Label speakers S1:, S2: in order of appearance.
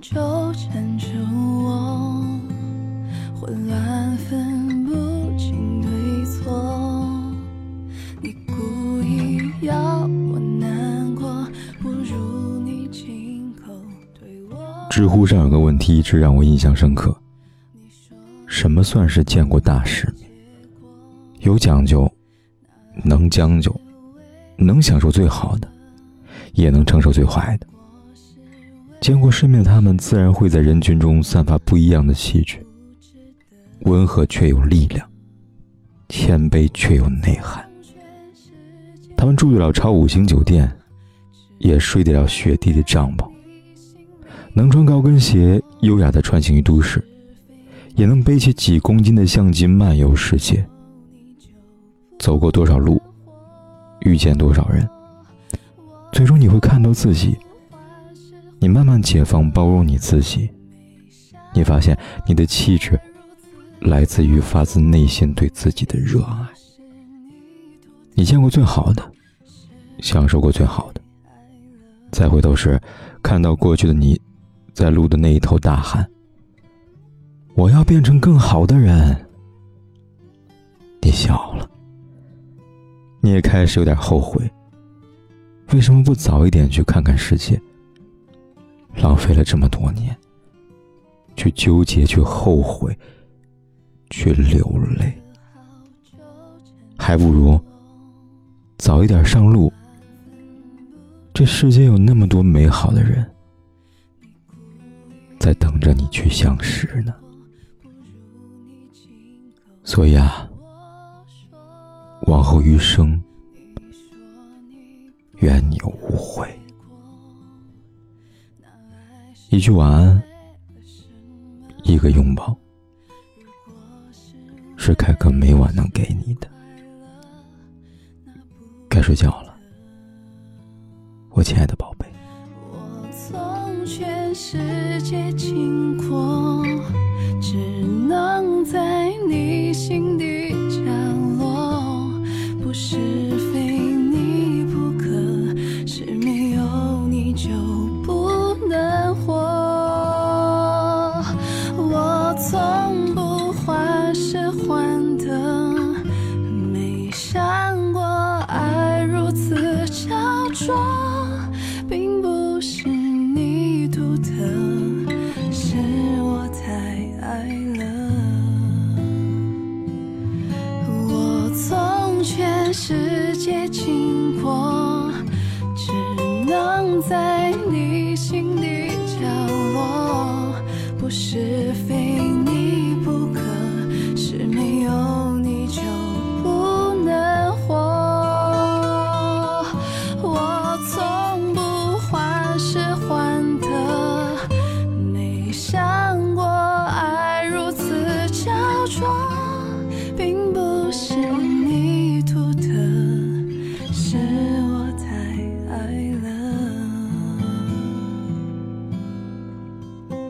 S1: 纠缠着我，混乱分不清对错。你故意要我难过，不如你亲口对我。
S2: 知乎上有个问题一直让我印象深刻：什么算是见过大世面？有讲究，能将就，能享受最好的，也能承受最坏的。见过世面的他们，自然会在人群中散发不一样的气质，温和却有力量，谦卑却有内涵。他们住得了超五星酒店，也睡得了雪地的帐篷，能穿高跟鞋优雅的穿行于都市，也能背起几公斤的相机漫游世界。走过多少路，遇见多少人，最终你会看到自己。你慢慢解放、包容你自己，你发现你的气质来自于发自内心对自己的热爱。你见过最好的，享受过最好的，再回头时，看到过去的你，在路的那一头大喊：“我要变成更好的人。”你笑了，你也开始有点后悔，为什么不早一点去看看世界？浪费了这么多年，去纠结，去后悔，去流泪，还不如早一点上路。这世间有那么多美好的人，在等着你去相识呢。所以啊，往后余生，愿你无悔。一句晚安，一个拥抱，是凯哥每晚能给你的。该睡觉了，我亲爱的宝贝。
S1: 我从全世界经过，只能在你心底藏在你心底角落，不是非你不可，